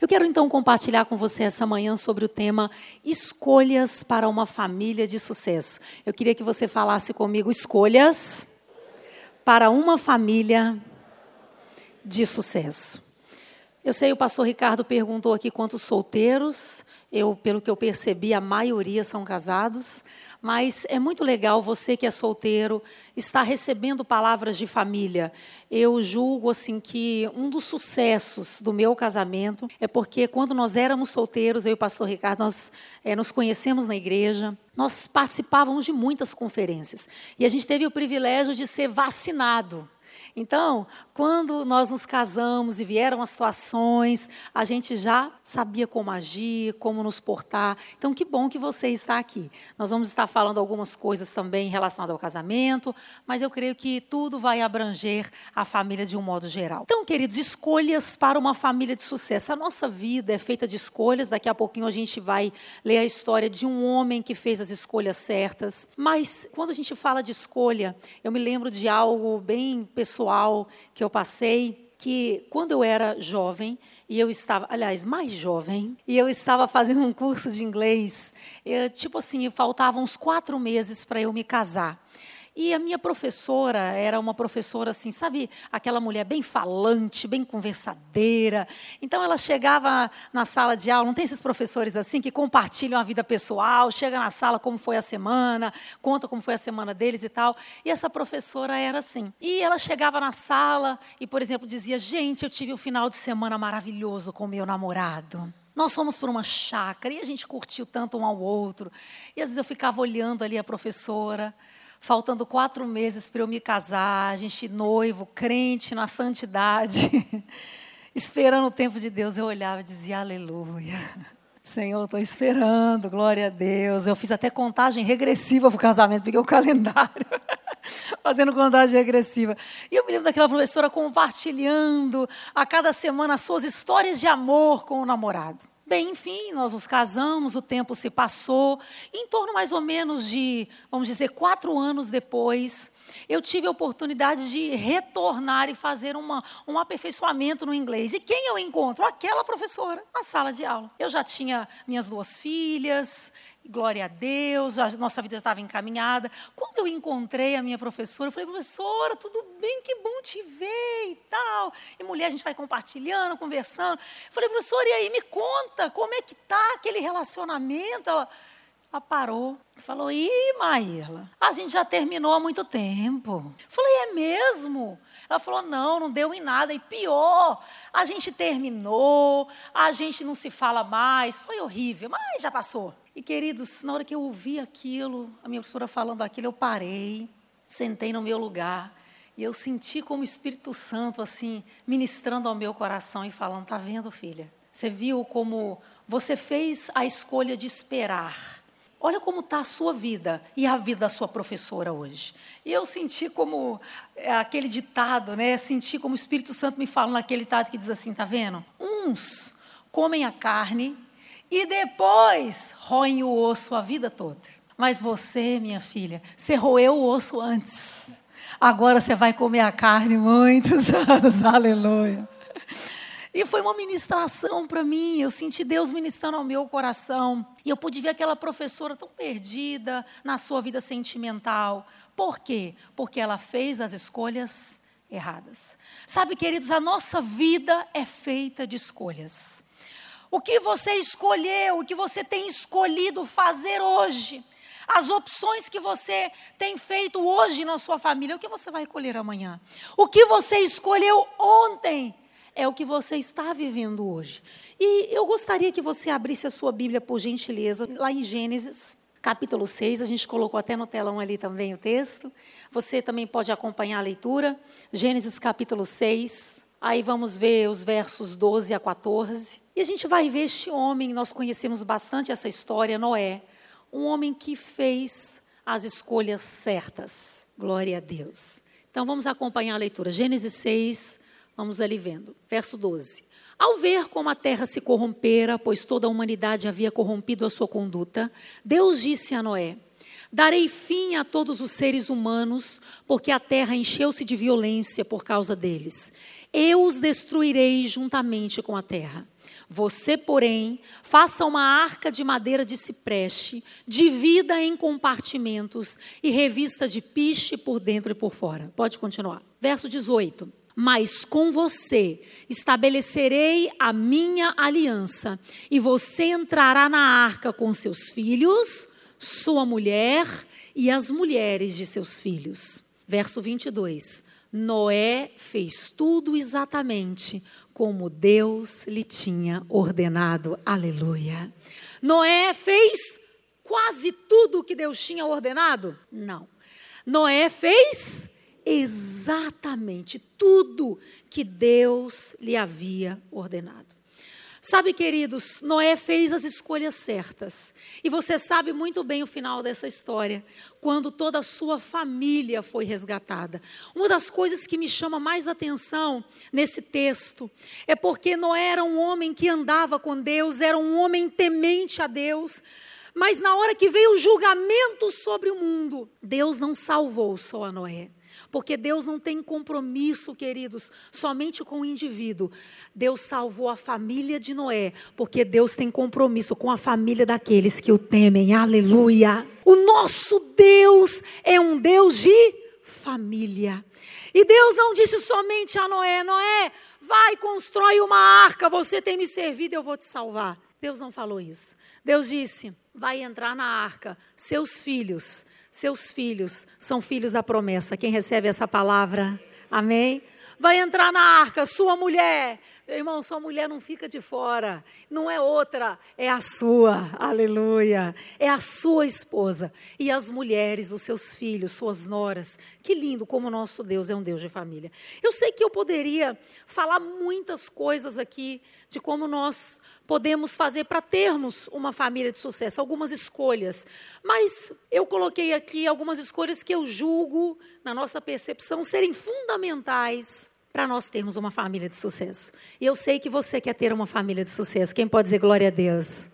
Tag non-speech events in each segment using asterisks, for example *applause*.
Eu quero então compartilhar com você essa manhã sobre o tema Escolhas para uma família de sucesso. Eu queria que você falasse comigo escolhas para uma família de sucesso. Eu sei, o pastor Ricardo perguntou aqui quantos solteiros. Eu, pelo que eu percebi, a maioria são casados. Mas é muito legal você que é solteiro estar recebendo palavras de família. Eu julgo assim que um dos sucessos do meu casamento é porque quando nós éramos solteiros, eu e o pastor Ricardo, nós é, nos conhecemos na igreja, nós participávamos de muitas conferências e a gente teve o privilégio de ser vacinado. Então, quando nós nos casamos e vieram as situações, a gente já sabia como agir, como nos portar. Então, que bom que você está aqui. Nós vamos estar falando algumas coisas também relacionadas ao casamento, mas eu creio que tudo vai abranger a família de um modo geral. Então, queridos, escolhas para uma família de sucesso. A nossa vida é feita de escolhas. Daqui a pouquinho a gente vai ler a história de um homem que fez as escolhas certas. Mas, quando a gente fala de escolha, eu me lembro de algo bem pessoal que eu passei que quando eu era jovem e eu estava, aliás, mais jovem, e eu estava fazendo um curso de inglês, eu, tipo assim, faltavam uns quatro meses para eu me casar. E a minha professora era uma professora assim, sabe, aquela mulher bem falante, bem conversadeira. Então ela chegava na sala de aula, não tem esses professores assim que compartilham a vida pessoal, chega na sala como foi a semana, conta como foi a semana deles e tal. E essa professora era assim. E ela chegava na sala e, por exemplo, dizia: "Gente, eu tive um final de semana maravilhoso com meu namorado". Nós fomos para uma chácara e a gente curtiu tanto um ao outro. E às vezes eu ficava olhando ali a professora, faltando quatro meses para eu me casar, a gente noivo, crente na santidade, *laughs* esperando o tempo de Deus, eu olhava e dizia, aleluia. Senhor, estou esperando, glória a Deus. Eu fiz até contagem regressiva para o casamento, peguei o calendário, *laughs* fazendo contagem regressiva. E eu me lembro daquela professora compartilhando a cada semana as suas histórias de amor com o namorado. Bem, enfim, nós nos casamos, o tempo se passou. Em torno mais ou menos de, vamos dizer, quatro anos depois, eu tive a oportunidade de retornar e fazer uma, um aperfeiçoamento no inglês. E quem eu encontro? Aquela professora na sala de aula. Eu já tinha minhas duas filhas, glória a Deus, a nossa vida estava encaminhada. Quando eu encontrei a minha professora, eu falei, professora, tudo bem, que bom te ver e tal. E mulher, a gente vai compartilhando, conversando. Eu falei, professora, e aí, me conta, como é que tá aquele relacionamento? Ela, ela parou e falou, ih, Maíla, a gente já terminou há muito tempo. Eu falei, é mesmo? Ela falou: não, não deu em nada. E pior, a gente terminou, a gente não se fala mais. Foi horrível, mas já passou. E queridos, na hora que eu ouvi aquilo, a minha professora falando aquilo, eu parei, sentei no meu lugar. E eu senti como o Espírito Santo, assim, ministrando ao meu coração e falando: tá vendo, filha? Você viu como você fez a escolha de esperar Olha como está a sua vida e a vida da sua professora hoje. E eu senti como é, aquele ditado, né? Senti como o Espírito Santo me fala naquele ditado que diz assim, tá vendo? Uns comem a carne e depois roem o osso a vida toda. Mas você, minha filha, você roeu o osso antes. Agora você vai comer a carne muitos *laughs* anos. Aleluia. E foi uma ministração para mim. Eu senti Deus ministrando ao meu coração. E eu pude ver aquela professora tão perdida na sua vida sentimental. Por quê? Porque ela fez as escolhas erradas. Sabe, queridos, a nossa vida é feita de escolhas. O que você escolheu, o que você tem escolhido fazer hoje, as opções que você tem feito hoje na sua família, o que você vai colher amanhã? O que você escolheu ontem é o que você está vivendo hoje. E eu gostaria que você abrisse a sua Bíblia, por gentileza, lá em Gênesis, capítulo 6. A gente colocou até no telão ali também o texto. Você também pode acompanhar a leitura. Gênesis, capítulo 6. Aí vamos ver os versos 12 a 14. E a gente vai ver este homem, nós conhecemos bastante essa história, Noé. Um homem que fez as escolhas certas. Glória a Deus. Então vamos acompanhar a leitura. Gênesis 6, Vamos ali vendo. Verso 12. Ao ver como a terra se corrompera, pois toda a humanidade havia corrompido a sua conduta, Deus disse a Noé: Darei fim a todos os seres humanos, porque a terra encheu-se de violência por causa deles. Eu os destruirei juntamente com a terra. Você, porém, faça uma arca de madeira de cipreste, divida em compartimentos e revista de piche por dentro e por fora. Pode continuar. Verso 18 mas com você estabelecerei a minha aliança, e você entrará na arca com seus filhos, sua mulher e as mulheres de seus filhos. Verso 22. Noé fez tudo exatamente como Deus lhe tinha ordenado. Aleluia. Noé fez quase tudo o que Deus tinha ordenado? Não. Noé fez exatamente tudo que Deus lhe havia ordenado. Sabe, queridos, Noé fez as escolhas certas. E você sabe muito bem o final dessa história, quando toda a sua família foi resgatada. Uma das coisas que me chama mais atenção nesse texto é porque Noé era um homem que andava com Deus, era um homem temente a Deus. Mas na hora que veio o julgamento sobre o mundo, Deus não salvou só a Noé. Porque Deus não tem compromisso, queridos, somente com o indivíduo. Deus salvou a família de Noé, porque Deus tem compromisso com a família daqueles que o temem. Aleluia! O nosso Deus é um Deus de família. E Deus não disse somente a Noé: Noé, vai, constrói uma arca, você tem me servido, eu vou te salvar. Deus não falou isso. Deus disse: vai entrar na arca, seus filhos, seus filhos são filhos da promessa. Quem recebe essa palavra? Amém? Vai entrar na arca, sua mulher. Meu irmão, sua mulher não fica de fora. Não é outra, é a sua. Aleluia. É a sua esposa. E as mulheres dos seus filhos, suas noras. Que lindo como o nosso Deus é um Deus de família. Eu sei que eu poderia falar muitas coisas aqui de como nós podemos fazer para termos uma família de sucesso, algumas escolhas. Mas eu coloquei aqui algumas escolhas que eu julgo, na nossa percepção, serem fundamentais para nós termos uma família de sucesso. E eu sei que você quer ter uma família de sucesso. Quem pode dizer glória a Deus?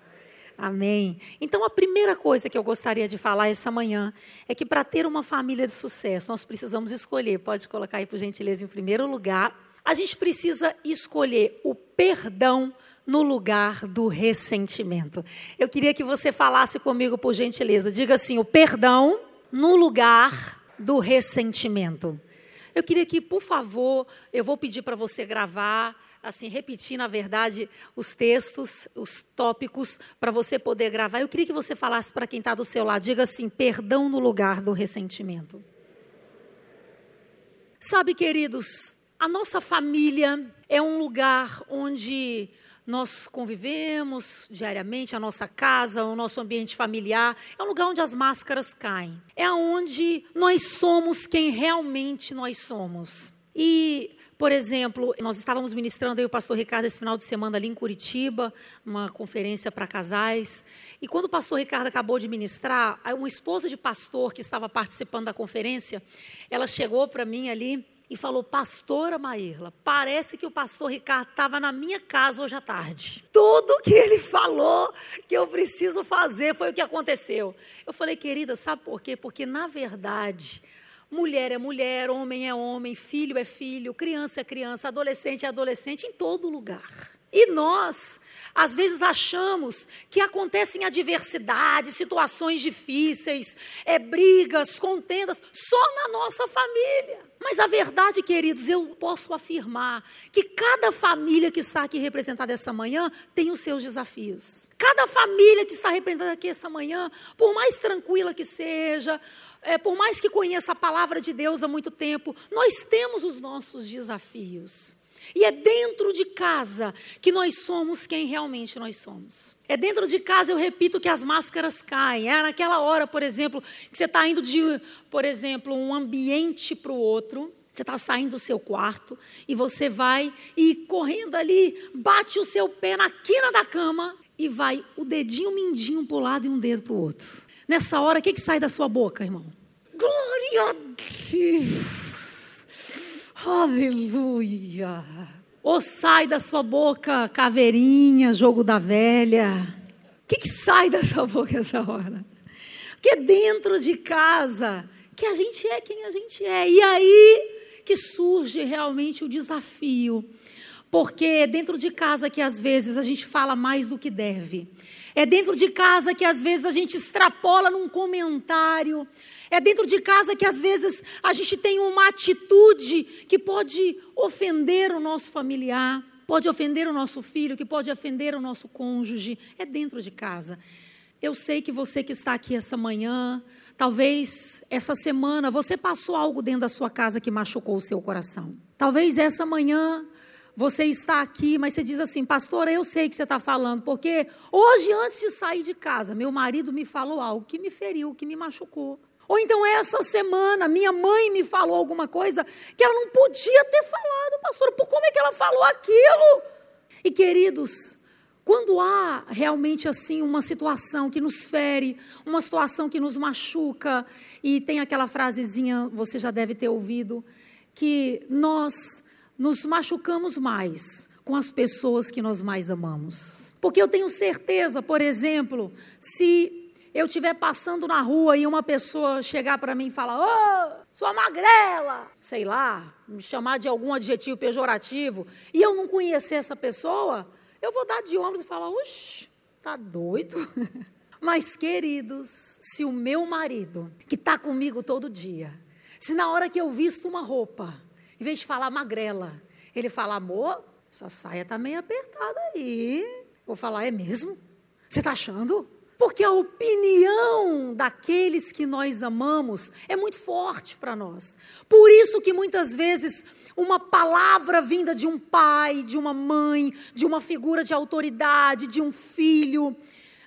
Amém. Então, a primeira coisa que eu gostaria de falar essa manhã é que para ter uma família de sucesso, nós precisamos escolher, pode colocar aí por gentileza em primeiro lugar, a gente precisa escolher o perdão no lugar do ressentimento. Eu queria que você falasse comigo, por gentileza. Diga assim: o perdão no lugar do ressentimento. Eu queria que, por favor, eu vou pedir para você gravar, assim, repetir, na verdade, os textos, os tópicos, para você poder gravar. Eu queria que você falasse para quem está do seu lado. Diga assim: perdão no lugar do ressentimento. Sabe, queridos, a nossa família é um lugar onde nós convivemos diariamente, a nossa casa, o nosso ambiente familiar, é um lugar onde as máscaras caem. É onde nós somos quem realmente nós somos. E, por exemplo, nós estávamos ministrando aí o pastor Ricardo esse final de semana ali em Curitiba, uma conferência para casais. E quando o pastor Ricardo acabou de ministrar, uma esposa de pastor que estava participando da conferência, ela chegou para mim ali e falou: Pastora Maírla, parece que o pastor Ricardo estava na minha casa hoje à tarde. Tudo que ele falou que eu preciso fazer foi o que aconteceu. Eu falei, querida, sabe por quê? Porque, na verdade, mulher é mulher, homem é homem, filho é filho, criança é criança, adolescente é adolescente, em todo lugar. E nós, às vezes, achamos que acontecem adversidades, situações difíceis, é, brigas, contendas, só na nossa família. Mas a verdade, queridos, eu posso afirmar que cada família que está aqui representada essa manhã tem os seus desafios. Cada família que está representada aqui essa manhã, por mais tranquila que seja, é, por mais que conheça a palavra de Deus há muito tempo, nós temos os nossos desafios. E é dentro de casa que nós somos quem realmente nós somos. É dentro de casa, eu repito, que as máscaras caem. É naquela hora, por exemplo, que você está indo de, por exemplo, um ambiente para o outro. Você está saindo do seu quarto e você vai e correndo ali, bate o seu pé na quina da cama e vai o dedinho mindinho para o lado e um dedo para o outro. Nessa hora, o que, que sai da sua boca, irmão? Glória a Deus! Aleluia. Ou sai da sua boca caveirinha, jogo da velha. O que, que sai da sua boca essa hora? Porque é dentro de casa que a gente é quem a gente é. E aí que surge realmente o desafio. Porque dentro de casa que às vezes a gente fala mais do que deve. É dentro de casa que às vezes a gente extrapola num comentário. É dentro de casa que às vezes a gente tem uma atitude que pode ofender o nosso familiar, pode ofender o nosso filho, que pode ofender o nosso cônjuge. É dentro de casa. Eu sei que você que está aqui essa manhã, talvez essa semana, você passou algo dentro da sua casa que machucou o seu coração. Talvez essa manhã você está aqui, mas você diz assim, pastora, eu sei que você está falando, porque hoje, antes de sair de casa, meu marido me falou algo que me feriu, que me machucou. Ou então, essa semana, minha mãe me falou alguma coisa que ela não podia ter falado, pastora, por como é que ela falou aquilo? E queridos, quando há realmente assim uma situação que nos fere, uma situação que nos machuca, e tem aquela frasezinha, você já deve ter ouvido, que nós nos machucamos mais com as pessoas que nós mais amamos. Porque eu tenho certeza, por exemplo, se eu estiver passando na rua e uma pessoa chegar para mim e falar: Ô, oh, sua magrela, sei lá, me chamar de algum adjetivo pejorativo, e eu não conhecer essa pessoa, eu vou dar de ombros e falar: Oxe, tá doido? *laughs* Mas, queridos, se o meu marido, que está comigo todo dia, se na hora que eu visto uma roupa, em vez de falar magrela, ele fala, amor, essa saia está meio apertada aí. Vou falar, é mesmo? Você está achando? Porque a opinião daqueles que nós amamos é muito forte para nós. Por isso que muitas vezes uma palavra vinda de um pai, de uma mãe, de uma figura de autoridade, de um filho,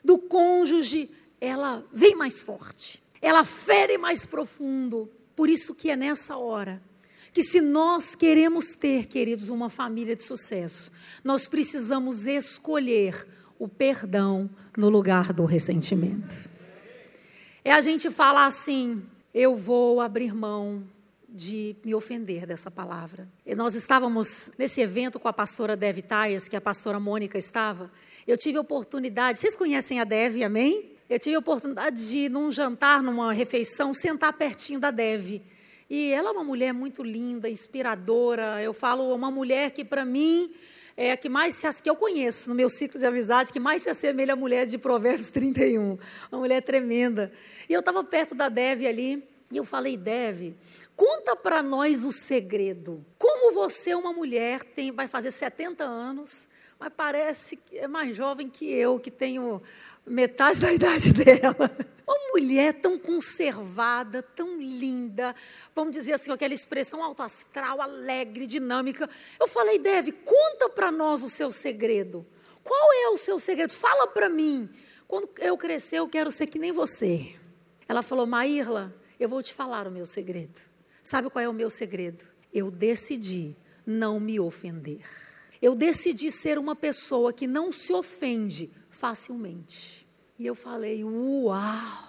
do cônjuge, ela vem mais forte. Ela fere mais profundo. Por isso que é nessa hora que se nós queremos ter, queridos, uma família de sucesso, nós precisamos escolher o perdão no lugar do ressentimento. É a gente falar assim: eu vou abrir mão de me ofender dessa palavra. E nós estávamos nesse evento com a pastora Dev Tyers, que a pastora Mônica estava. Eu tive a oportunidade, vocês conhecem a Dev, amém? Eu tive a oportunidade de, num jantar, numa refeição, sentar pertinho da Dev. E ela é uma mulher muito linda, inspiradora. Eu falo, uma mulher que, para mim, é a que mais se, que eu conheço no meu ciclo de amizade, que mais se assemelha à mulher de Provérbios *laughs* 31. Uma mulher tremenda. E eu estava perto da Deve ali, e eu falei, Deve, conta para nós o segredo. Como você, uma mulher, tem, vai fazer 70 anos, mas parece que é mais jovem que eu, que tenho metade da *laughs* idade dela. Uma mulher tão conservada, tão linda, vamos dizer assim, aquela expressão alto astral, alegre, dinâmica. Eu falei, Deve, conta para nós o seu segredo. Qual é o seu segredo? Fala para mim. Quando eu crescer, eu quero ser que nem você. Ela falou, Maírla, eu vou te falar o meu segredo. Sabe qual é o meu segredo? Eu decidi não me ofender. Eu decidi ser uma pessoa que não se ofende facilmente. E eu falei: Uau,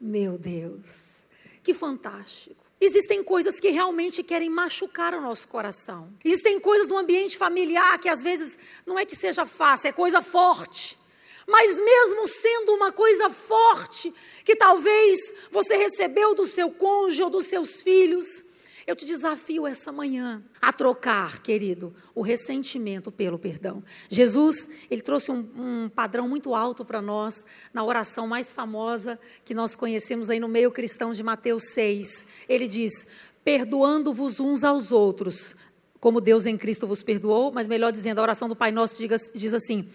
meu Deus, que fantástico. Existem coisas que realmente querem machucar o nosso coração. Existem coisas do ambiente familiar que às vezes não é que seja fácil, é coisa forte. Mas mesmo sendo uma coisa forte, que talvez você recebeu do seu cônjuge ou dos seus filhos, eu te desafio essa manhã a trocar, querido, o ressentimento pelo perdão. Jesus, ele trouxe um, um padrão muito alto para nós na oração mais famosa que nós conhecemos aí no meio cristão de Mateus 6. Ele diz: perdoando-vos uns aos outros, como Deus em Cristo vos perdoou, mas melhor dizendo, a oração do Pai Nosso diz, diz assim: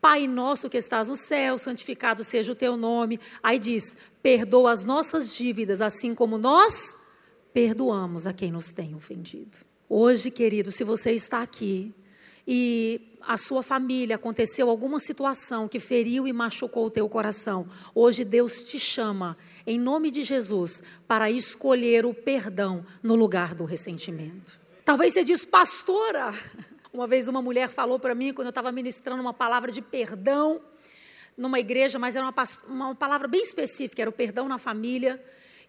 Pai nosso que estás no céu, santificado seja o teu nome. Aí diz: perdoa as nossas dívidas, assim como nós perdoamos a quem nos tem ofendido. Hoje, querido, se você está aqui e a sua família aconteceu alguma situação que feriu e machucou o teu coração, hoje Deus te chama, em nome de Jesus, para escolher o perdão no lugar do ressentimento. Talvez você diz, pastora. *laughs* Uma vez uma mulher falou para mim, quando eu estava ministrando uma palavra de perdão numa igreja, mas era uma, uma palavra bem específica, era o perdão na família.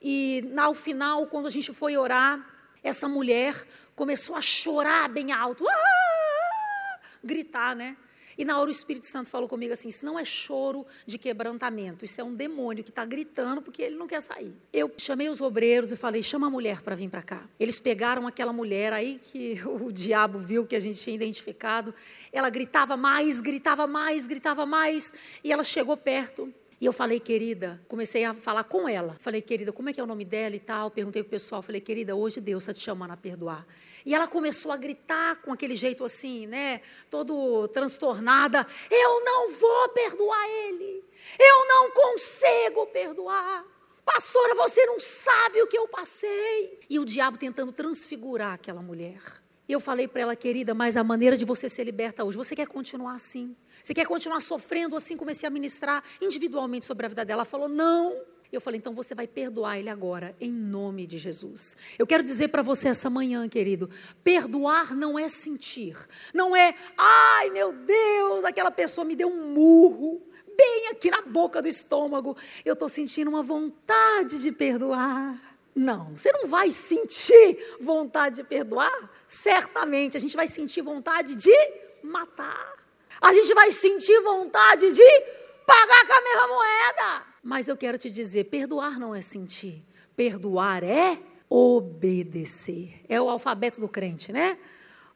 E ao final, quando a gente foi orar, essa mulher começou a chorar bem alto, ah! gritar, né? E na hora o Espírito Santo falou comigo assim: isso não é choro de quebrantamento, isso é um demônio que está gritando porque ele não quer sair. Eu chamei os obreiros e falei: chama a mulher para vir para cá. Eles pegaram aquela mulher aí que *laughs* o diabo viu que a gente tinha identificado. Ela gritava mais, gritava mais, gritava mais, e ela chegou perto. E eu falei, querida, comecei a falar com ela. Falei, querida, como é que é o nome dela e tal? Perguntei pro pessoal, falei, querida, hoje Deus está te chamando a perdoar. E ela começou a gritar com aquele jeito assim, né? Todo transtornada. Eu não vou perdoar ele. Eu não consigo perdoar. Pastora, você não sabe o que eu passei. E o diabo tentando transfigurar aquela mulher. E eu falei para ela, querida, mas a maneira de você ser liberta hoje, você quer continuar assim? Você quer continuar sofrendo assim? Comecei a ministrar individualmente sobre a vida dela. Ela falou, não. Eu falei, então você vai perdoar ele agora, em nome de Jesus. Eu quero dizer para você essa manhã, querido: perdoar não é sentir, não é, ai meu Deus, aquela pessoa me deu um murro, bem aqui na boca do estômago, eu estou sentindo uma vontade de perdoar. Não, você não vai sentir vontade de perdoar, certamente a gente vai sentir vontade de matar, a gente vai sentir vontade de pagar com a mesma moeda. Mas eu quero te dizer: perdoar não é sentir, perdoar é obedecer. É o alfabeto do crente, né?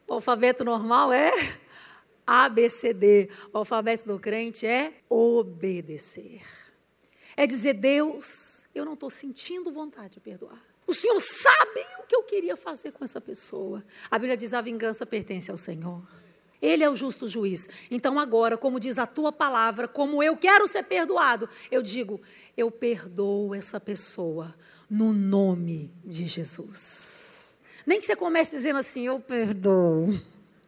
O alfabeto normal é ABCD. O alfabeto do crente é obedecer. É dizer, Deus, eu não estou sentindo vontade de perdoar. O Senhor sabe o que eu queria fazer com essa pessoa. A Bíblia diz: a vingança pertence ao Senhor. Ele é o justo juiz. Então, agora, como diz a tua palavra, como eu quero ser perdoado, eu digo: eu perdoo essa pessoa no nome de Jesus. Nem que você comece dizendo assim: eu perdoo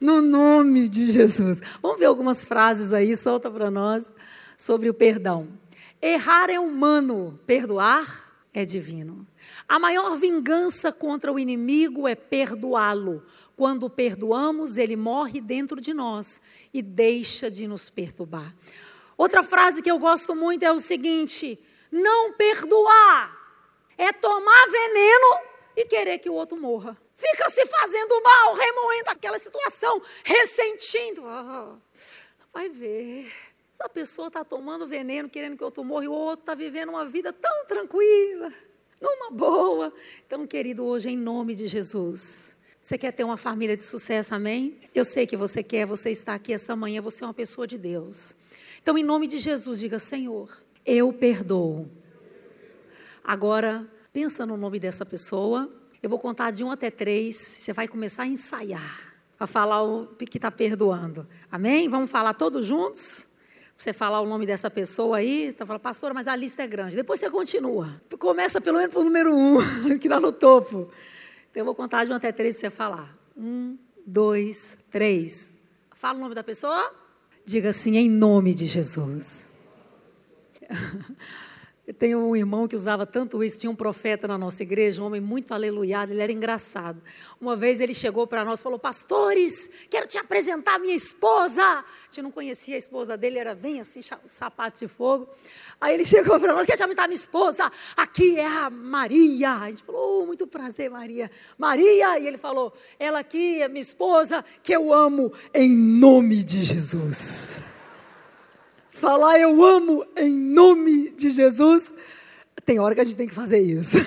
no nome de Jesus. Vamos ver algumas frases aí, solta para nós, sobre o perdão. Errar é humano, perdoar é divino. A maior vingança contra o inimigo é perdoá-lo. Quando perdoamos, ele morre dentro de nós e deixa de nos perturbar. Outra frase que eu gosto muito é o seguinte: não perdoar é tomar veneno e querer que o outro morra. Fica se fazendo mal, remoendo aquela situação, ressentindo. Oh, vai ver. Essa pessoa está tomando veneno, querendo que outro morra, e o outro está vivendo uma vida tão tranquila, numa boa. Então, querido, hoje, em nome de Jesus, você quer ter uma família de sucesso, amém? Eu sei que você quer, você está aqui essa manhã, você é uma pessoa de Deus. Então, em nome de Jesus, diga: Senhor, eu perdoo. Agora, pensa no nome dessa pessoa. Eu vou contar de um até três. Você vai começar a ensaiar, a falar o que está perdoando. Amém? Vamos falar todos juntos? Você falar o nome dessa pessoa aí, você fala, pastora, mas a lista é grande. Depois você continua. Começa pelo menos pelo número um, *laughs* que está no topo. Então, eu vou contar de um até três para você falar. Um, dois, três. Fala o nome da pessoa. Diga assim, em nome de Jesus. *laughs* Eu tenho um irmão que usava tanto isso, tinha um profeta na nossa igreja, um homem muito aleluiado, ele era engraçado. Uma vez ele chegou para nós e falou: Pastores, quero te apresentar a minha esposa. A gente não conhecia a esposa dele, era bem assim, sapato de fogo. Aí ele *laughs* chegou para nós: Quero te apresentar a minha esposa, aqui é a Maria. A gente falou: oh, Muito prazer, Maria. Maria, e ele falou: Ela aqui é minha esposa, que eu amo em nome de Jesus falar eu amo em nome de Jesus, tem hora que a gente tem que fazer isso.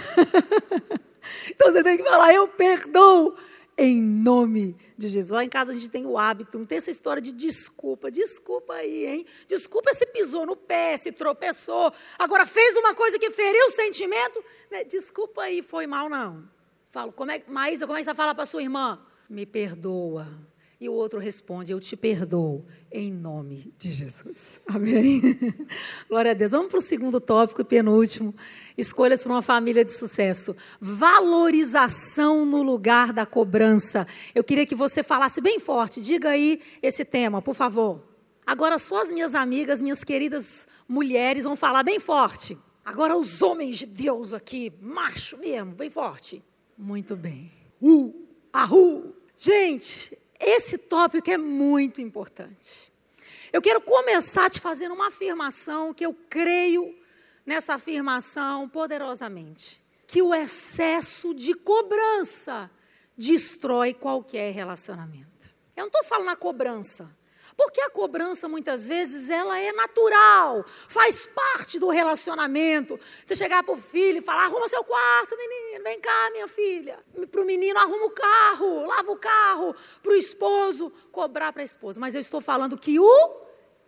*laughs* então você tem que falar eu perdoo em nome de Jesus. Lá em casa a gente tem o hábito, não tem essa história de desculpa. Desculpa aí, hein? Desculpa se pisou no pé, se tropeçou. Agora fez uma coisa que feriu o sentimento. Né? Desculpa aí, foi mal não. Falo, como é, Maísa, como é que você fala para sua irmã? Me perdoa. E o outro responde: Eu te perdoo em nome de Jesus. *laughs* Amém? Glória a Deus. Vamos para o segundo tópico, penúltimo. Escolhas para uma família de sucesso. Valorização no lugar da cobrança. Eu queria que você falasse bem forte. Diga aí esse tema, por favor. Agora, só as minhas amigas, minhas queridas mulheres, vão falar bem forte. Agora, os homens de Deus aqui, macho mesmo, bem forte. Muito bem. Uh, ahu. Gente, esse tópico é muito importante. Eu quero começar te fazendo uma afirmação que eu creio nessa afirmação poderosamente, que o excesso de cobrança destrói qualquer relacionamento. Eu não estou falando a cobrança, Porque a cobrança, muitas vezes, ela é natural, faz parte do relacionamento. Você chegar para o filho e falar, arruma seu quarto, menino, vem cá, minha filha. Para o menino, arruma o carro, lava o carro. Para o esposo, cobrar para a esposa. Mas eu estou falando que o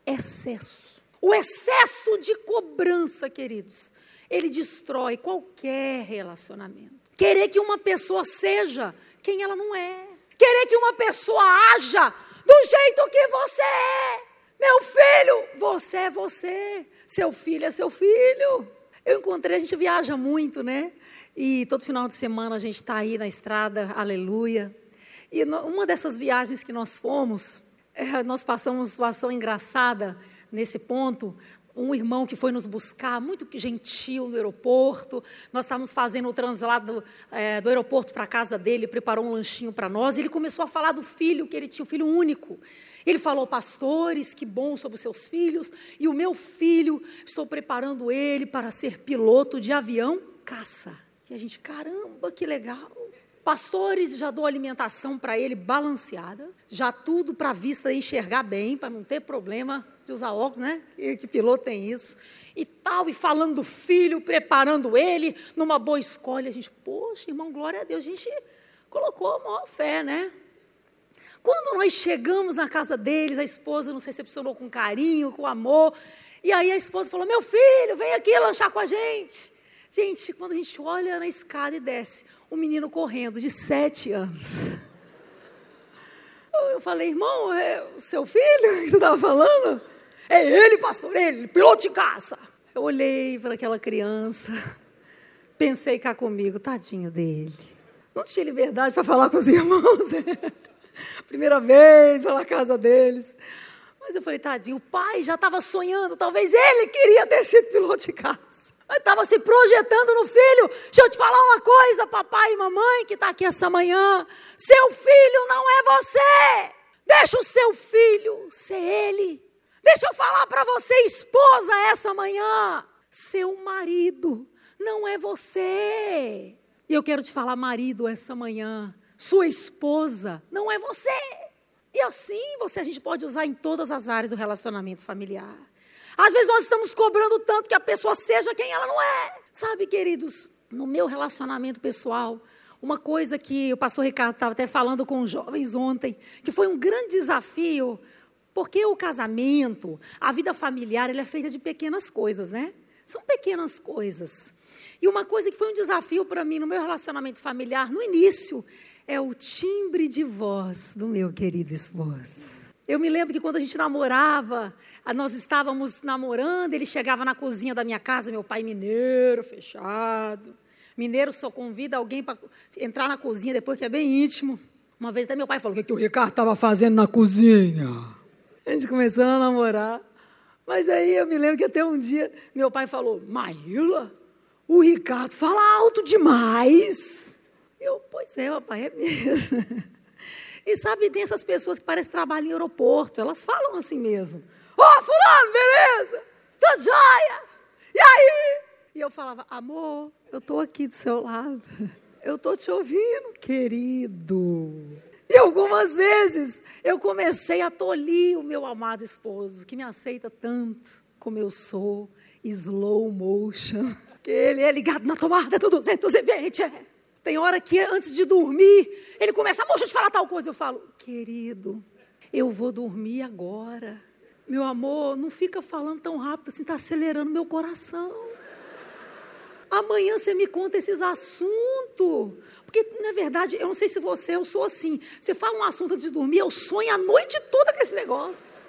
excesso, o excesso de cobrança, queridos, ele destrói qualquer relacionamento. Querer que uma pessoa seja quem ela não é. Querer que uma pessoa haja do jeito que você é. Meu filho, você é você. Seu filho é seu filho. Eu encontrei, a gente viaja muito, né? E todo final de semana a gente está aí na estrada, aleluia. E uma dessas viagens que nós fomos, é, nós passamos uma situação engraçada nesse ponto, um irmão que foi nos buscar, muito gentil no aeroporto. Nós estávamos fazendo o translado é, do aeroporto para a casa dele, preparou um lanchinho para nós. Ele começou a falar do filho, que ele tinha um filho único. Ele falou, pastores, que bom sobre os seus filhos. E o meu filho, estou preparando ele para ser piloto de avião caça. E a gente, caramba, que legal. Pastores, já dou alimentação para ele balanceada, já tudo para a vista enxergar bem, para não ter problema de usar óculos, né? Que, que piloto tem isso. E tal, e falando do filho, preparando ele numa boa escolha. A gente, poxa, irmão, glória a Deus, a gente colocou a maior fé, né? Quando nós chegamos na casa deles, a esposa nos recepcionou com carinho, com amor. E aí a esposa falou: Meu filho, vem aqui lanchar com a gente. Gente, quando a gente olha na escada e desce, um menino correndo de sete anos. Eu falei, irmão, é o seu filho que você estava falando? É ele, pastor, ele, piloto de caça. Eu olhei para aquela criança, pensei cá comigo, tadinho dele. Não tinha liberdade para falar com os irmãos. Né? Primeira vez na casa deles. Mas eu falei, tadinho, o pai já estava sonhando, talvez ele queria ter sido piloto de caça estava se projetando no filho. Deixa eu te falar uma coisa, papai e mamãe que está aqui essa manhã. Seu filho não é você. Deixa o seu filho ser ele. Deixa eu falar para você, esposa, essa manhã. Seu marido não é você. E eu quero te falar, marido, essa manhã. Sua esposa não é você. E assim você a gente pode usar em todas as áreas do relacionamento familiar. Às vezes nós estamos cobrando tanto que a pessoa seja quem ela não é. Sabe, queridos, no meu relacionamento pessoal, uma coisa que o pastor Ricardo estava até falando com os jovens ontem, que foi um grande desafio, porque o casamento, a vida familiar, ele é feita de pequenas coisas, né? São pequenas coisas. E uma coisa que foi um desafio para mim no meu relacionamento familiar, no início, é o timbre de voz do meu querido esposo. Eu me lembro que quando a gente namorava, nós estávamos namorando, ele chegava na cozinha da minha casa, meu pai mineiro, fechado. Mineiro só convida alguém para entrar na cozinha depois que é bem íntimo. Uma vez até meu pai falou: o que, que o Ricardo estava fazendo na cozinha? A gente começou a namorar. Mas aí eu me lembro que até um dia meu pai falou: Maíla, o Ricardo fala alto demais. Eu, pois é, papai, é mesmo. *laughs* E sabe, tem essas pessoas que parecem trabalhar em aeroporto, elas falam assim mesmo. Ô, oh, fulano, beleza? Tá joia? E aí? E eu falava, amor, eu estou aqui do seu lado. Eu estou te ouvindo, querido. E algumas vezes eu comecei a tolir o meu amado esposo, que me aceita tanto como eu sou, slow motion. *laughs* Que ele é ligado na tomada do 220. É. Tem hora que antes de dormir, ele começa, amor, deixa eu te falar tal coisa. Eu falo, querido, eu vou dormir agora. Meu amor, não fica falando tão rápido assim, está acelerando meu coração. Amanhã você me conta esses assuntos. Porque, na verdade, eu não sei se você, eu sou assim. Você fala um assunto antes de dormir, eu sonho a noite toda com esse negócio.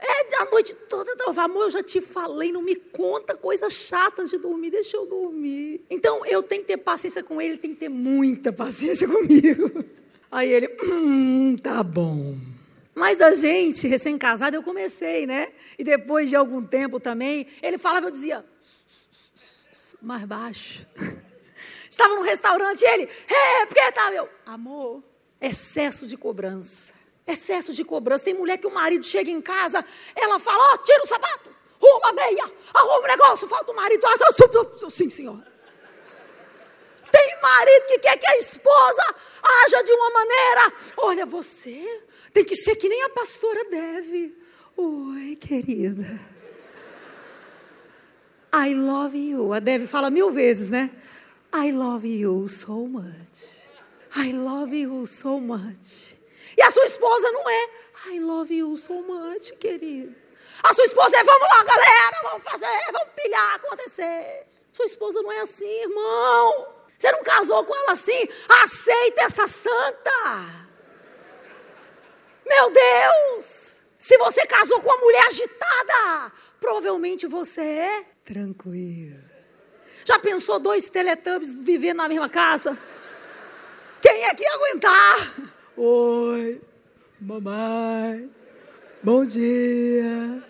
É, a noite toda, eu amor, eu já te falei, não me conta coisa chata de dormir, deixa eu dormir. Então, eu tenho que ter paciência com ele, ele tem que ter muita paciência *laughs* comigo. Aí ele, hum, tá bom. Mas a gente, recém-casado, eu comecei, né? E depois de algum tempo também, ele falava, eu dizia, mais baixo. *laughs* Estava no restaurante, ele, é, porque tá, meu, amor, excesso de cobrança. Excesso de cobrança. Tem mulher que o marido chega em casa, ela fala: Ó, oh, tira o sapato, arruma a meia, arruma o negócio, falta o marido. Ah, sim, senhora. Tem marido que quer que a esposa haja de uma maneira. Olha, você Tem que ser que nem a pastora deve. Oi, querida. I love you. A Deve fala mil vezes, né? I love you so much. I love you so much. E a sua esposa não é. I love you so much, querido. A sua esposa é, vamos lá, galera, vamos fazer, vamos pilhar, acontecer. Sua esposa não é assim, irmão. Você não casou com ela assim? Aceita essa santa. Meu Deus! Se você casou com uma mulher agitada, provavelmente você é tranquilo. Já pensou dois teletubbies vivendo na mesma casa? Quem é que ia aguentar? Oi, mamãe, bom dia.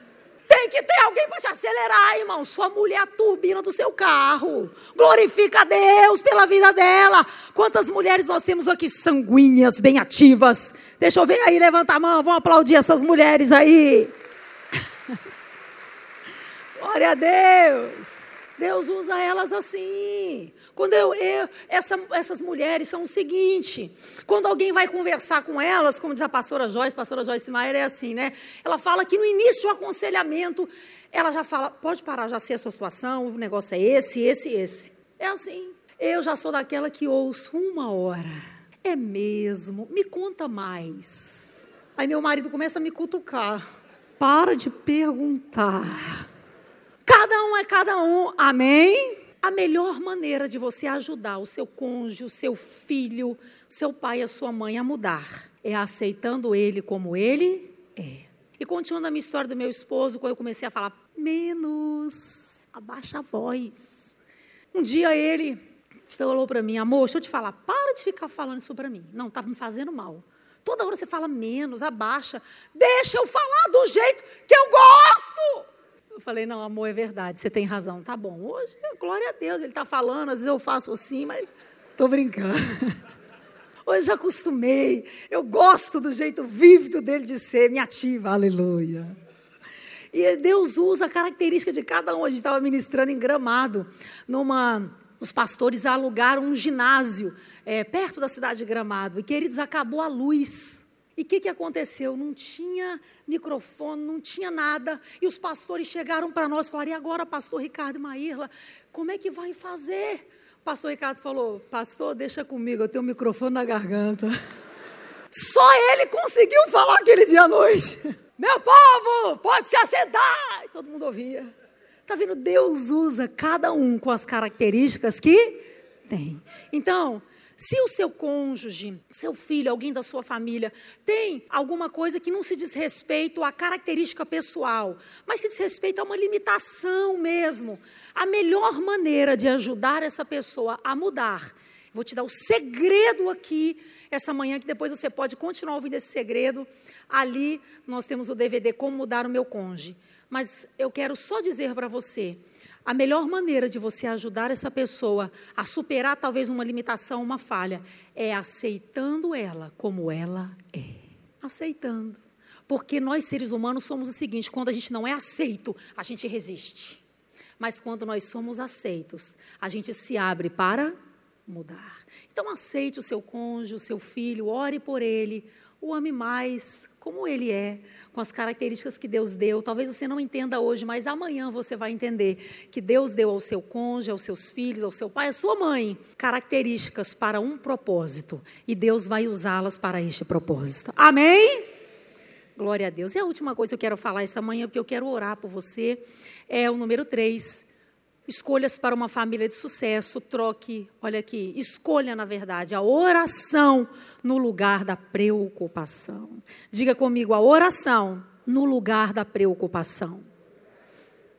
Tem que ter alguém para te acelerar, irmão. Sua mulher é a turbina do seu carro. Glorifica a Deus pela vida dela. Quantas mulheres nós temos aqui sanguíneas, bem ativas? Deixa eu ver aí, levanta a mão, vamos aplaudir essas mulheres aí. Glória a Deus. Deus usa elas assim. Quando eu, eu essa, essas mulheres são o seguinte: quando alguém vai conversar com elas, como diz a pastora Joyce, a pastora Joyce Maier é assim, né? Ela fala que no início do aconselhamento, ela já fala: pode parar, já sei a sua situação, o negócio é esse, esse, esse. É assim. Eu já sou daquela que ouço uma hora. É mesmo? Me conta mais. Aí meu marido começa a me cutucar. Para de perguntar. Cada um é cada um, amém? A melhor maneira de você ajudar o seu cônjuge, o seu filho, o seu pai, a sua mãe a mudar é aceitando ele como ele é. E continuando a minha história do meu esposo, quando eu comecei a falar menos, abaixa a voz. Um dia ele falou para mim, amor, deixa eu te falar, para de ficar falando isso para mim. Não, estava me fazendo mal. Toda hora você fala menos, abaixa. Deixa eu falar do jeito que eu gosto. Eu falei, não, amor, é verdade, você tem razão. Tá bom, hoje, glória a Deus, ele está falando, às vezes eu faço assim, mas *laughs* estou brincando. *laughs* Hoje já acostumei, eu gosto do jeito vívido dele de ser, me ativa, aleluia. E Deus usa a característica de cada um. A gente estava ministrando em Gramado, numa, os pastores alugaram um ginásio é, perto da cidade de Gramado. E, queridos, acabou a luz. E o que, que aconteceu? Não tinha microfone, não tinha nada. E os pastores chegaram para nós e falaram: e agora, pastor Ricardo e Maírla, como é que vai fazer? O pastor Ricardo falou: Pastor, deixa comigo, eu tenho um microfone na garganta. *laughs* Só ele conseguiu falar aquele dia à noite. *laughs* Meu povo, pode se assentar. E todo mundo ouvia. Está vendo? Deus usa cada um com as características que tem. Então, se o seu cônjuge, seu filho, alguém da sua família tem alguma coisa que não se diz respeito à característica pessoal, mas se diz respeito a uma limitação mesmo, a melhor maneira de ajudar essa pessoa a mudar, vou te dar o segredo aqui essa manhã, que depois você pode continuar ouvindo esse segredo. Ali nós temos o DVD Como Mudar o Meu Cônjuge. Mas eu quero só dizer para você a melhor maneira de você ajudar essa pessoa a superar talvez uma limitação, uma falha, é aceitando ela como ela é. Aceitando. Porque nós seres humanos somos o seguinte: quando a gente não é aceito, a gente resiste. Mas quando nós somos aceitos, a gente se abre para mudar. Então aceite o seu cônjuge, o seu filho, ore por ele, o ame mais como ele é, com as características que Deus deu. Talvez você não entenda hoje, mas amanhã você vai entender que Deus deu ao seu cônjuge, aos seus filhos, ao seu pai, à sua mãe, características para um propósito. E Deus vai usá-las para este propósito. Amém? Glória a Deus. E a última coisa que eu quero falar essa manhã, porque eu quero orar por você, é o número 3. Escolhas para uma família de sucesso, troque, olha aqui, escolha, na verdade, a oração no lugar da preocupação. Diga comigo, a oração no lugar da preocupação.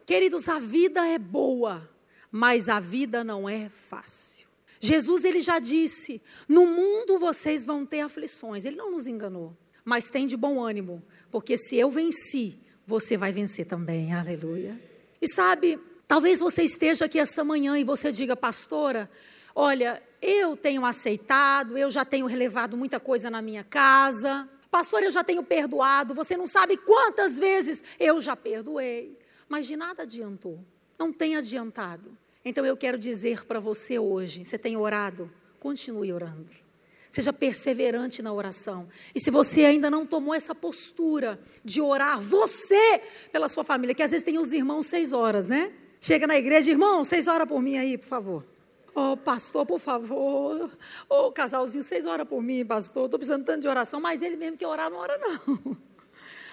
Queridos, a vida é boa, mas a vida não é fácil. Jesus ele já disse: "No mundo vocês vão ter aflições". Ele não nos enganou, mas tem de bom ânimo, porque se eu venci, você vai vencer também. Aleluia. E sabe, Talvez você esteja aqui essa manhã e você diga, pastora, olha, eu tenho aceitado, eu já tenho relevado muita coisa na minha casa. Pastor, eu já tenho perdoado. Você não sabe quantas vezes eu já perdoei. Mas de nada adiantou. Não tem adiantado. Então eu quero dizer para você hoje: você tem orado? Continue orando. Seja perseverante na oração. E se você ainda não tomou essa postura de orar você pela sua família, que às vezes tem os irmãos seis horas, né? Chega na igreja, irmão, seis horas por mim aí, por favor. Ô, oh, pastor, por favor. Ô, oh, casalzinho, seis horas por mim, pastor. Estou precisando tanto de oração, mas ele mesmo que orar não ora, não. *laughs*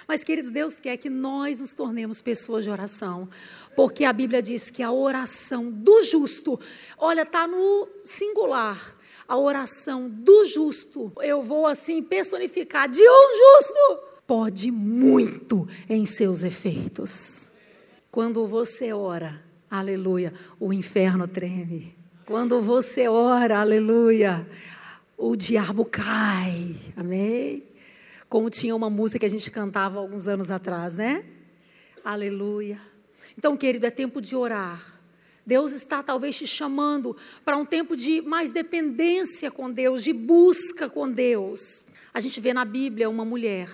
Mas, queridos, Deus quer que nós nos tornemos pessoas de oração. Porque a Bíblia diz que a oração do justo, olha, está no singular. A oração do justo, eu vou assim personificar, de um justo, pode muito em seus efeitos. Quando você ora, aleluia, o inferno treme. Quando você ora, aleluia, o diabo cai. Amém? como tinha uma música que a gente cantava alguns anos atrás, né? Aleluia. Então, querido, é tempo de orar. Deus está talvez te chamando para um tempo de mais dependência com Deus, de busca com Deus. A gente vê na Bíblia uma mulher,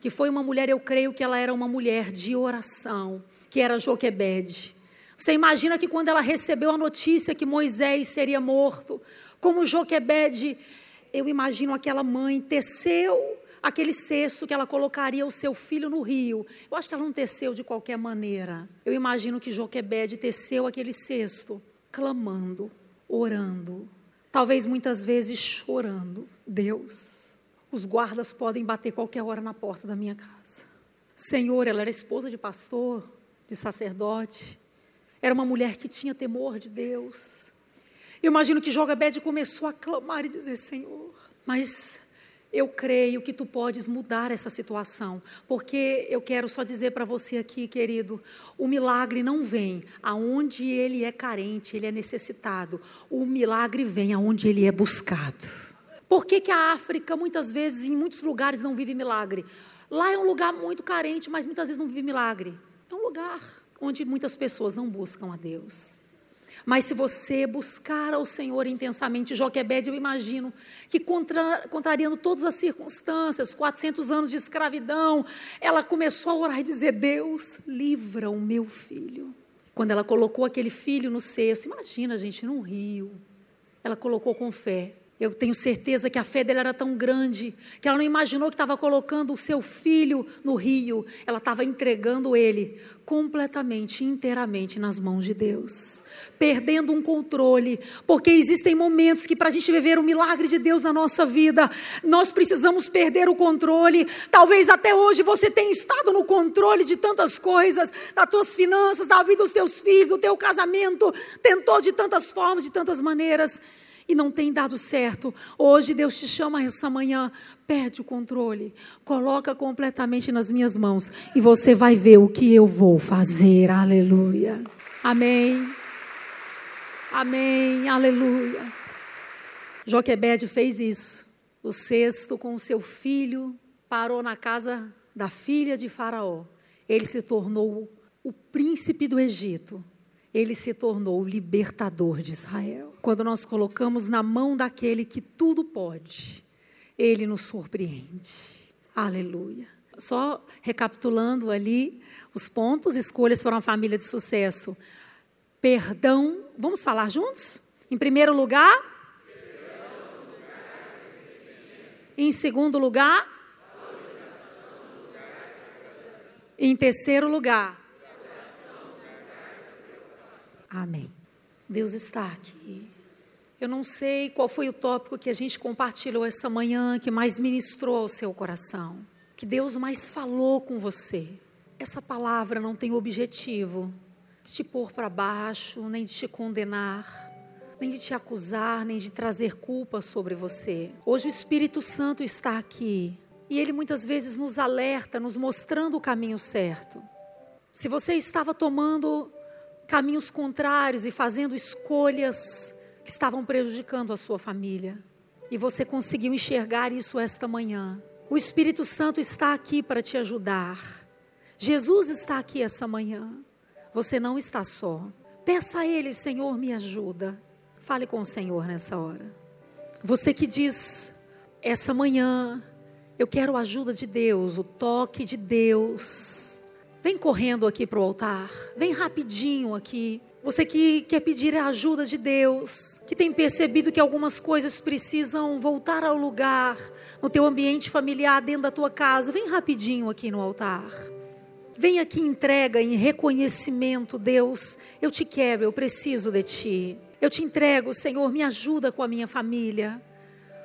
que foi uma mulher, eu creio que ela era uma mulher de oração, que era Joquebede. Você imagina que quando ela recebeu a notícia que Moisés seria morto, como Joquebede, eu imagino aquela mãe teceu aquele cesto que ela colocaria o seu filho no rio. Eu acho que ela não teceu de qualquer maneira. Eu imagino que Joquebede teceu aquele cesto, clamando, orando, talvez muitas vezes chorando. Deus, os guardas podem bater qualquer hora na porta da minha casa. Senhor, ela era esposa de pastor, de sacerdote. Era uma mulher que tinha temor de Deus. Eu imagino que Joquebede começou a clamar e dizer: Senhor, mas eu creio que tu podes mudar essa situação, porque eu quero só dizer para você aqui, querido, o milagre não vem aonde ele é carente, ele é necessitado. O milagre vem aonde ele é buscado. Por que, que a África, muitas vezes, em muitos lugares, não vive milagre? Lá é um lugar muito carente, mas muitas vezes não vive milagre. Um lugar onde muitas pessoas não buscam a Deus. Mas se você buscar ao Senhor intensamente, Joquebed, eu imagino que contra, contrariando todas as circunstâncias, 400 anos de escravidão, ela começou a orar e dizer: Deus, livra o meu filho. Quando ela colocou aquele filho no cesto, imagina, gente, num rio, ela colocou com fé. Eu tenho certeza que a fé dela era tão grande que ela não imaginou que estava colocando o seu filho no rio, ela estava entregando ele completamente, inteiramente nas mãos de Deus, perdendo um controle, porque existem momentos que para a gente viver o milagre de Deus na nossa vida, nós precisamos perder o controle. Talvez até hoje você tenha estado no controle de tantas coisas, das tuas finanças, da vida dos teus filhos, do teu casamento, tentou de tantas formas, de tantas maneiras e não tem dado certo. Hoje Deus te chama essa manhã, perde o controle, coloca completamente nas minhas mãos e você vai ver o que eu vou fazer. Aleluia. Amém. Amém. Aleluia. Joquebede fez isso. O cesto com seu filho parou na casa da filha de Faraó. Ele se tornou o príncipe do Egito ele se tornou o libertador de Israel. Quando nós colocamos na mão daquele que tudo pode, ele nos surpreende. Aleluia. Só recapitulando ali os pontos, escolhas para uma família de sucesso. Perdão, vamos falar juntos? Em primeiro lugar, em segundo lugar, em terceiro lugar, Amém. Deus está aqui. Eu não sei qual foi o tópico que a gente compartilhou essa manhã que mais ministrou ao seu coração, que Deus mais falou com você. Essa palavra não tem objetivo de te pôr para baixo, nem de te condenar, nem de te acusar, nem de trazer culpa sobre você. Hoje o Espírito Santo está aqui e ele muitas vezes nos alerta, nos mostrando o caminho certo. Se você estava tomando caminhos contrários e fazendo escolhas que estavam prejudicando a sua família. E você conseguiu enxergar isso esta manhã. O Espírito Santo está aqui para te ajudar. Jesus está aqui essa manhã. Você não está só. Peça a Ele, Senhor, me ajuda. Fale com o Senhor nessa hora. Você que diz, essa manhã, eu quero a ajuda de Deus, o toque de Deus Vem correndo aqui para o altar. Vem rapidinho aqui. Você que quer pedir a ajuda de Deus, que tem percebido que algumas coisas precisam voltar ao lugar no teu ambiente familiar, dentro da tua casa, vem rapidinho aqui no altar. Vem aqui entrega em reconhecimento, Deus, eu te quero, eu preciso de ti. Eu te entrego, Senhor, me ajuda com a minha família.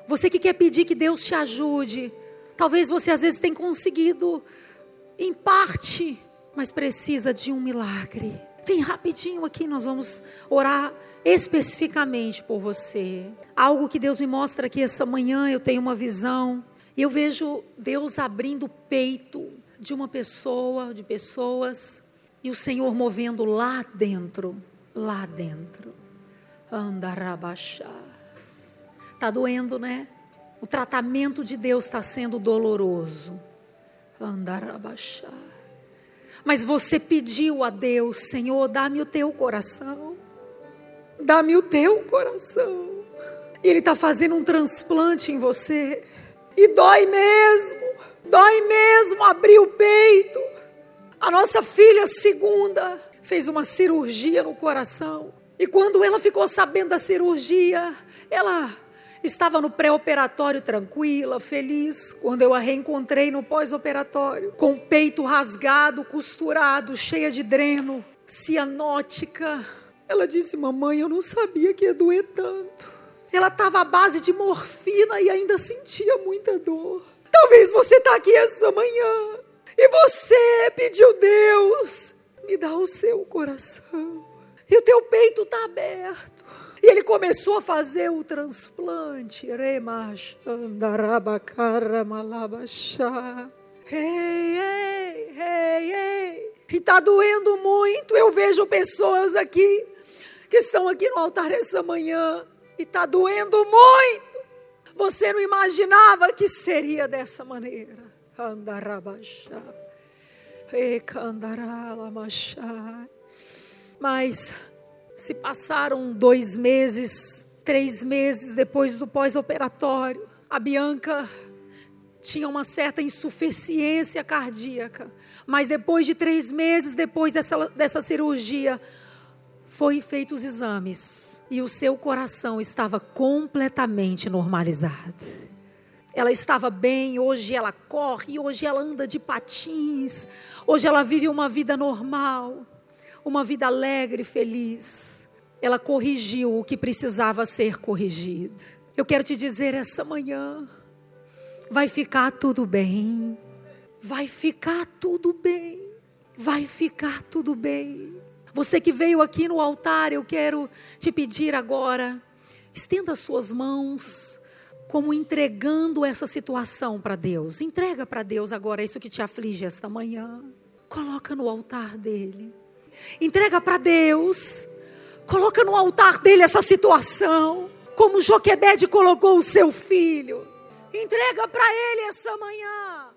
Você que quer pedir que Deus te ajude, talvez você às vezes tenha conseguido em parte, mas precisa de um milagre. Vem rapidinho aqui, nós vamos orar especificamente por você. Algo que Deus me mostra aqui essa manhã, eu tenho uma visão. E eu vejo Deus abrindo o peito de uma pessoa, de pessoas, e o Senhor movendo lá dentro, lá dentro. Andarabachá. Está doendo, né? O tratamento de Deus está sendo doloroso. Andarabachá. Mas você pediu a Deus, Senhor, dá-me o teu coração. Dá-me o teu coração. E Ele está fazendo um transplante em você. E dói mesmo. Dói mesmo abrir o peito. A nossa filha segunda fez uma cirurgia no coração. E quando ela ficou sabendo da cirurgia, ela Estava no pré-operatório tranquila, feliz, quando eu a reencontrei no pós-operatório, com o peito rasgado, costurado, cheia de dreno, cianótica. Ela disse: Mamãe, eu não sabia que ia doer tanto. Ela estava à base de morfina e ainda sentia muita dor. Talvez você está aqui essa manhã e você pediu Deus, me dá o seu coração. E o teu peito está aberto. E ele começou a fazer o transplante. Ei, ei, ei, ei. E está doendo muito. Eu vejo pessoas aqui que estão aqui no altar essa manhã. E está doendo muito. Você não imaginava que seria dessa maneira. Mas se passaram dois meses, três meses depois do pós-operatório. A Bianca tinha uma certa insuficiência cardíaca, mas depois de três meses depois dessa, dessa cirurgia, foi feito os exames e o seu coração estava completamente normalizado. Ela estava bem, hoje ela corre, hoje ela anda de patins, hoje ela vive uma vida normal uma vida alegre e feliz. Ela corrigiu o que precisava ser corrigido. Eu quero te dizer essa manhã: vai ficar tudo bem. Vai ficar tudo bem. Vai ficar tudo bem. Você que veio aqui no altar, eu quero te pedir agora, estenda as suas mãos, como entregando essa situação para Deus. Entrega para Deus agora isso que te aflige esta manhã. Coloca no altar dele. Entrega para Deus. Coloca no altar dele essa situação. Como Joquebede colocou o seu filho. Entrega para ele essa manhã.